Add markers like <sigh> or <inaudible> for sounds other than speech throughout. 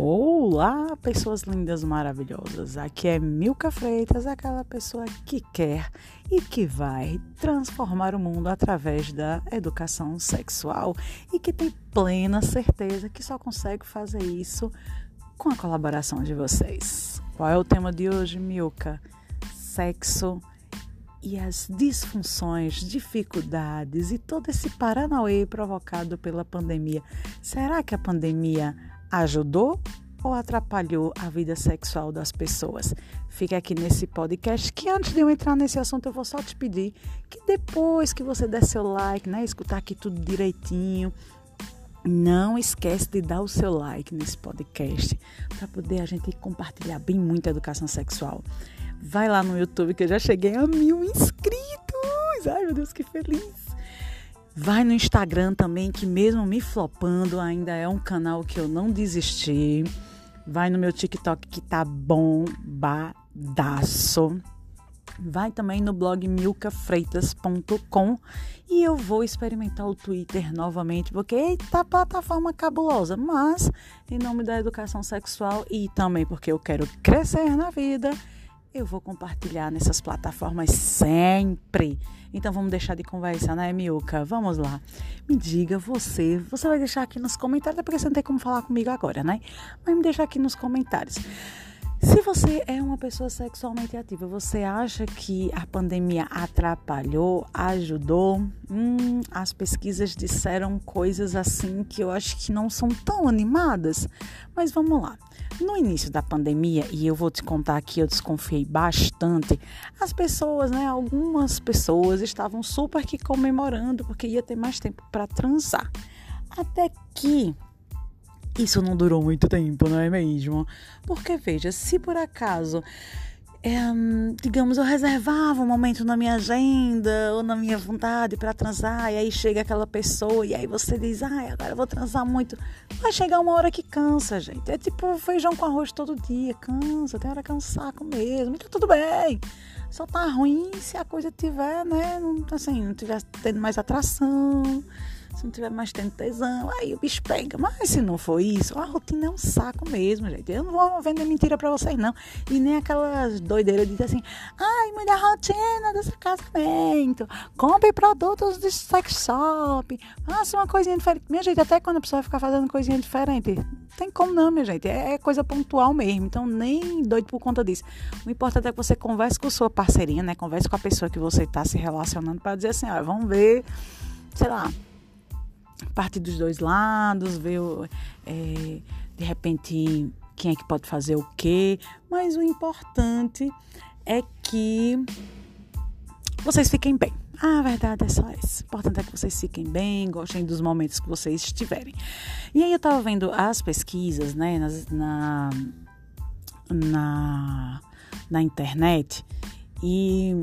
Olá, pessoas lindas, maravilhosas. Aqui é Milka Freitas, aquela pessoa que quer e que vai transformar o mundo através da educação sexual e que tem plena certeza que só consegue fazer isso com a colaboração de vocês. Qual é o tema de hoje, Milka? Sexo e as disfunções, dificuldades e todo esse paranauê provocado pela pandemia. Será que a pandemia ajudou ou atrapalhou a vida sexual das pessoas? Fica aqui nesse podcast que antes de eu entrar nesse assunto eu vou só te pedir que depois que você der seu like, né, escutar aqui tudo direitinho, não esquece de dar o seu like nesse podcast para poder a gente compartilhar bem muito a educação sexual. Vai lá no YouTube que eu já cheguei a mil inscritos. Ai meu Deus, que feliz! Vai no Instagram também, que mesmo me flopando, ainda é um canal que eu não desisti. Vai no meu TikTok que tá bombadaço. Vai também no blog milcafreitas.com e eu vou experimentar o Twitter novamente, porque eita plataforma cabulosa, mas em nome da educação sexual e também porque eu quero crescer na vida eu vou compartilhar nessas plataformas sempre. Então vamos deixar de conversa, né, Miuca? Vamos lá. Me diga você, você vai deixar aqui nos comentários, porque você não tem como falar comigo agora, né? Mas me deixa aqui nos comentários. Se você é uma pessoa sexualmente ativa, você acha que a pandemia atrapalhou, ajudou? Hum, as pesquisas disseram coisas assim que eu acho que não são tão animadas. Mas vamos lá. No início da pandemia, e eu vou te contar que eu desconfiei bastante, as pessoas, né, algumas pessoas estavam super que comemorando porque ia ter mais tempo para transar. Até que isso não durou muito tempo, não é mesmo? Porque veja, se por acaso é, digamos, eu reservava um momento na minha agenda ou na minha vontade para transar, e aí chega aquela pessoa, e aí você diz, ai, agora eu vou transar muito. Vai chegar uma hora que cansa, gente. É tipo feijão com arroz todo dia, cansa, tem hora que é um saco mesmo, então tudo bem. Só tá ruim se a coisa tiver, né, assim, não tiver tendo mais atração se não tiver mais tendo tesão, aí o bicho pega. Mas se não for isso, a rotina é um saco mesmo, gente. Eu não vou vender mentira pra vocês, não. E nem aquelas doideiras de assim, ai, mulher rotina desse casamento, compre produtos de sex shop, faça uma coisinha diferente. Minha gente, até quando a pessoa ficar fazendo coisinha diferente, tem como não, minha gente. É, é coisa pontual mesmo. Então, nem doido por conta disso. O importante é que você converse com sua parceirinha, né? Converse com a pessoa que você está se relacionando para dizer assim, ó, vamos ver, sei lá, parte dos dois lados, ver é, de repente quem é que pode fazer o quê, mas o importante é que vocês fiquem bem. A verdade é só isso. O importante é que vocês fiquem bem, gostem dos momentos que vocês estiverem. E aí eu tava vendo as pesquisas, né, na, na, na internet, e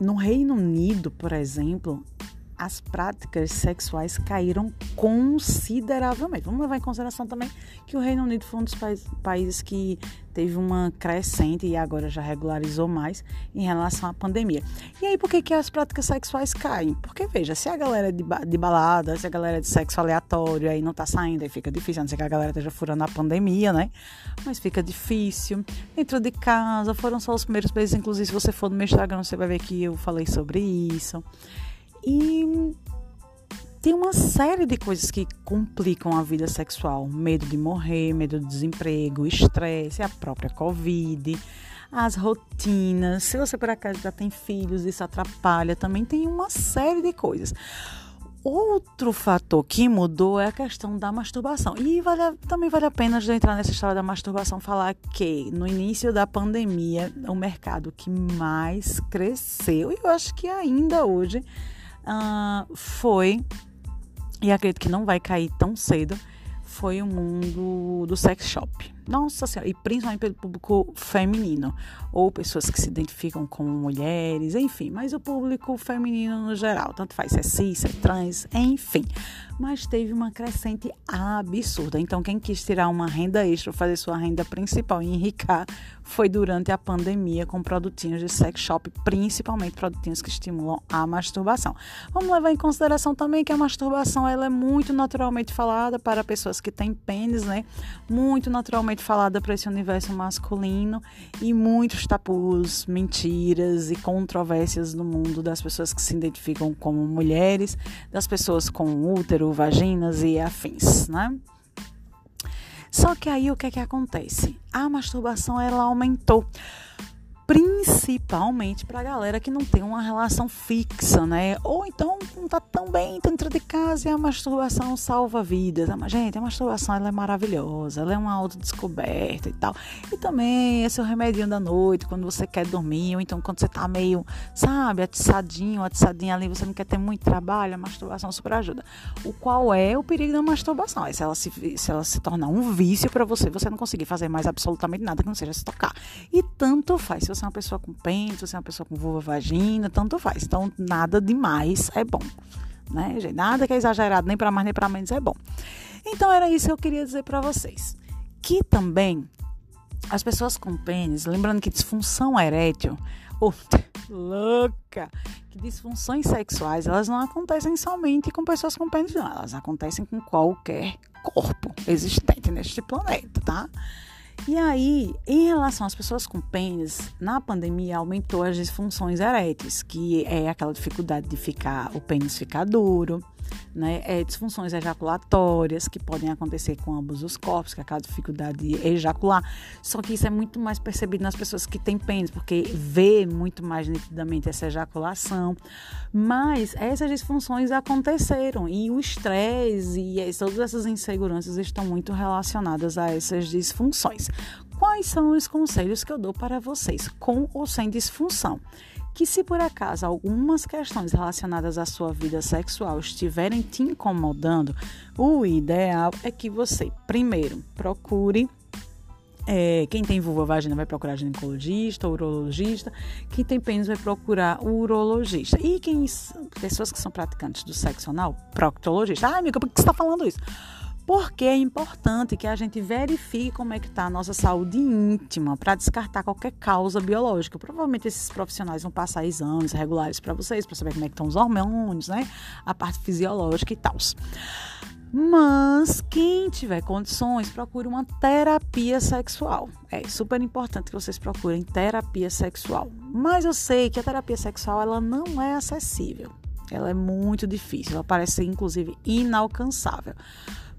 no Reino Unido, por exemplo, as práticas sexuais caíram consideravelmente. Vamos levar em consideração também que o Reino Unido foi um dos países que teve uma crescente e agora já regularizou mais em relação à pandemia. E aí, por que, que as práticas sexuais caem? Porque, veja, se a galera é de, de balada, se a galera é de sexo aleatório, aí não tá saindo, aí fica difícil, a não ser que a galera esteja furando a pandemia, né? Mas fica difícil. Dentro de casa, foram só os primeiros meses, inclusive, se você for no meu Instagram, você vai ver que eu falei sobre isso. E tem uma série de coisas que complicam a vida sexual: medo de morrer, medo de desemprego, estresse, a própria Covid, as rotinas. Se você por acaso já tem filhos, isso atrapalha. Também tem uma série de coisas. Outro fator que mudou é a questão da masturbação. E vale, também vale a pena de entrar nessa história da masturbação falar que no início da pandemia, o mercado que mais cresceu, e eu acho que ainda hoje uh, foi, e acredito que não vai cair tão cedo, foi o mundo do sex shop. Nossa Senhora, e principalmente pelo público feminino, ou pessoas que se identificam como mulheres, enfim, mas o público feminino no geral, tanto faz se é cis, é trans, enfim. Mas teve uma crescente absurda. Então, quem quis tirar uma renda extra, fazer sua renda principal e enricar, foi durante a pandemia com produtinhos de sex shop, principalmente produtinhos que estimulam a masturbação. Vamos levar em consideração também que a masturbação ela é muito naturalmente falada para pessoas que têm pênis, né? Muito naturalmente falada para esse universo masculino e muitos tabus, mentiras e controvérsias no mundo das pessoas que se identificam como mulheres, das pessoas com útero, vaginas e afins, né? Só que aí o que é que acontece? A masturbação ela aumentou principalmente para a galera que não tem uma relação fixa, né? Ou então não tá tão bem dentro de casa e a masturbação salva vidas. Gente, a masturbação ela é maravilhosa, ela é uma autodescoberta e tal. E também esse é o remedinho da noite, quando você quer dormir, ou então quando você tá meio, sabe, atiçadinho, atiçadinha ali, você não quer ter muito trabalho, a masturbação super ajuda. O qual é o perigo da masturbação? É se ela se, se, ela se tornar um vício para você, você não conseguir fazer mais absolutamente nada que não seja se tocar. E tanto faz você é uma pessoa com pênis, você é uma pessoa com vulva vagina, tanto faz. Então, nada demais é bom. Né, gente? Nada que é exagerado, nem para mais nem para menos é bom. Então, era isso que eu queria dizer para vocês. Que também as pessoas com pênis, lembrando que disfunção erétil, <laughs> oh, louca, que disfunções sexuais, elas não acontecem somente com pessoas com pênis, não, elas acontecem com qualquer corpo existente neste planeta, tá? E aí, em relação às pessoas com pênis, na pandemia aumentou as disfunções eréteis, que é aquela dificuldade de ficar o pênis ficar duro, né? É, disfunções ejaculatórias que podem acontecer com ambos os corpos, que é aquela dificuldade de ejacular. Só que isso é muito mais percebido nas pessoas que têm pênis, porque vê muito mais nitidamente essa ejaculação. Mas essas disfunções aconteceram e o estresse e todas essas inseguranças estão muito relacionadas a essas disfunções. Quais são os conselhos que eu dou para vocês, com ou sem disfunção? Que se por acaso algumas questões relacionadas à sua vida sexual estiverem te incomodando, o ideal é que você, primeiro, procure é, quem tem vulva vagina vai procurar ginecologista, urologista. Quem tem pênis vai procurar urologista. E quem pessoas que são praticantes do sexo anal, proctologista. Ah, amiga, por que você está falando isso? Porque é importante que a gente verifique como é que está a nossa saúde íntima para descartar qualquer causa biológica. Provavelmente esses profissionais vão passar exames regulares para vocês, para saber como é que estão os hormônios, né? A parte fisiológica e tal. Mas quem tiver condições, procure uma terapia sexual. É super importante que vocês procurem terapia sexual. Mas eu sei que a terapia sexual ela não é acessível. Ela é muito difícil, ela parece inclusive inalcançável.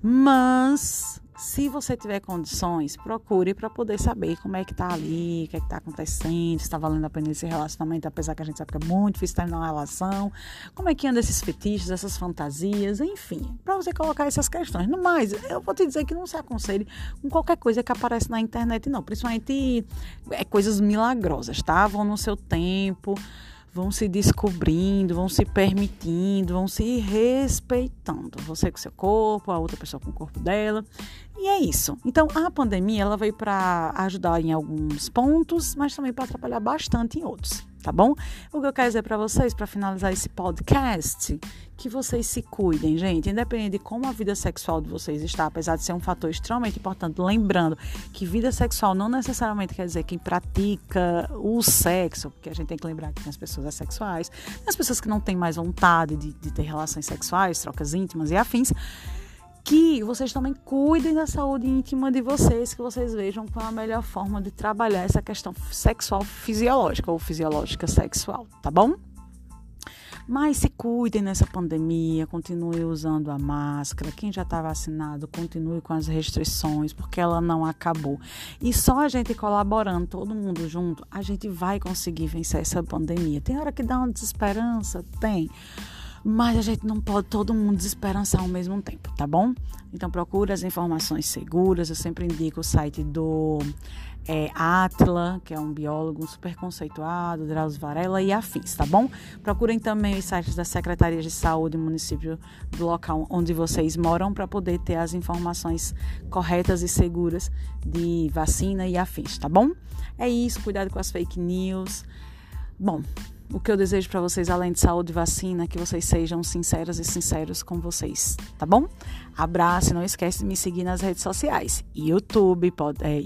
Mas se você tiver condições, procure para poder saber como é que tá ali, o que é que tá acontecendo, se está valendo a pena esse relacionamento, apesar que a gente sabe que é muito difícil terminar uma relação, como é que anda esses fetiches, essas fantasias, enfim, para você colocar essas questões. No mais, eu vou te dizer que não se aconselhe com qualquer coisa que aparece na internet, não, principalmente é, coisas milagrosas, tá? Vão no seu tempo vão se descobrindo, vão se permitindo, vão se respeitando. Você com seu corpo, a outra pessoa com o corpo dela. E é isso. Então, a pandemia ela veio para ajudar em alguns pontos, mas também para atrapalhar bastante em outros tá bom? O que eu quero dizer para vocês, para finalizar esse podcast, que vocês se cuidem, gente, independente de como a vida sexual de vocês está, apesar de ser um fator extremamente importante, lembrando que vida sexual não necessariamente quer dizer quem pratica o sexo, porque a gente tem que lembrar que tem as pessoas assexuais, as pessoas que não têm mais vontade de, de ter relações sexuais, trocas íntimas e afins, que vocês também cuidem da saúde íntima de vocês, que vocês vejam qual é a melhor forma de trabalhar essa questão sexual fisiológica ou fisiológica sexual, tá bom? Mas se cuidem nessa pandemia, continue usando a máscara. Quem já está vacinado, continue com as restrições, porque ela não acabou. E só a gente colaborando, todo mundo junto, a gente vai conseguir vencer essa pandemia. Tem hora que dá uma desesperança? Tem. Mas a gente não pode todo mundo desesperançar ao mesmo tempo, tá bom? Então procure as informações seguras. Eu sempre indico o site do é, Atla, que é um biólogo super conceituado, Drauzio Varela e afins, tá bom? Procurem também os sites da Secretaria de Saúde município do local onde vocês moram para poder ter as informações corretas e seguras de vacina e afins, tá bom? É isso, cuidado com as fake news. Bom, o que eu desejo para vocês, além de saúde e vacina, que vocês sejam sinceras e sinceros com vocês, tá bom? Abraço e não esquece de me seguir nas redes sociais. YouTube, é,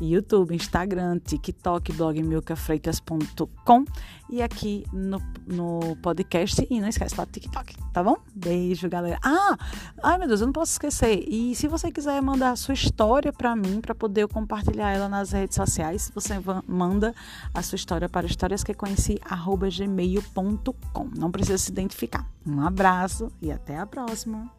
<laughs> YouTube, Instagram, TikTok, blog milcafreitas.com e aqui no, no podcast. E não esquece lá do TikTok, tá bom? Beijo, galera. Ah, ai meu Deus, eu não posso esquecer. E se você quiser mandar a sua história para mim, para poder compartilhar ela nas redes sociais, você manda a sua história para histórias que conheci, gmail.com. Não precisa se identificar. Um abraço e até a próxima.